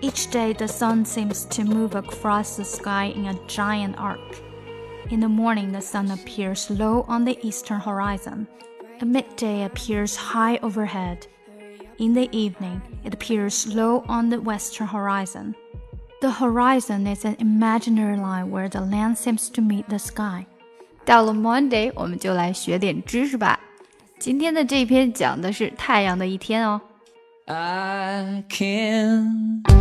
Each day, the sun seems to move across the sky in a giant arc. In the morning, the sun appears low on the eastern horizon. At midday, appears high overhead. In the evening, it appears low on the western horizon. The horizon is an imaginary line where the land seems to meet the sky. 到了 Monday，我们就来学点知识吧。今天的这篇讲的是太阳的一天哦。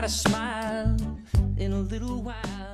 fun, a smile in a little while.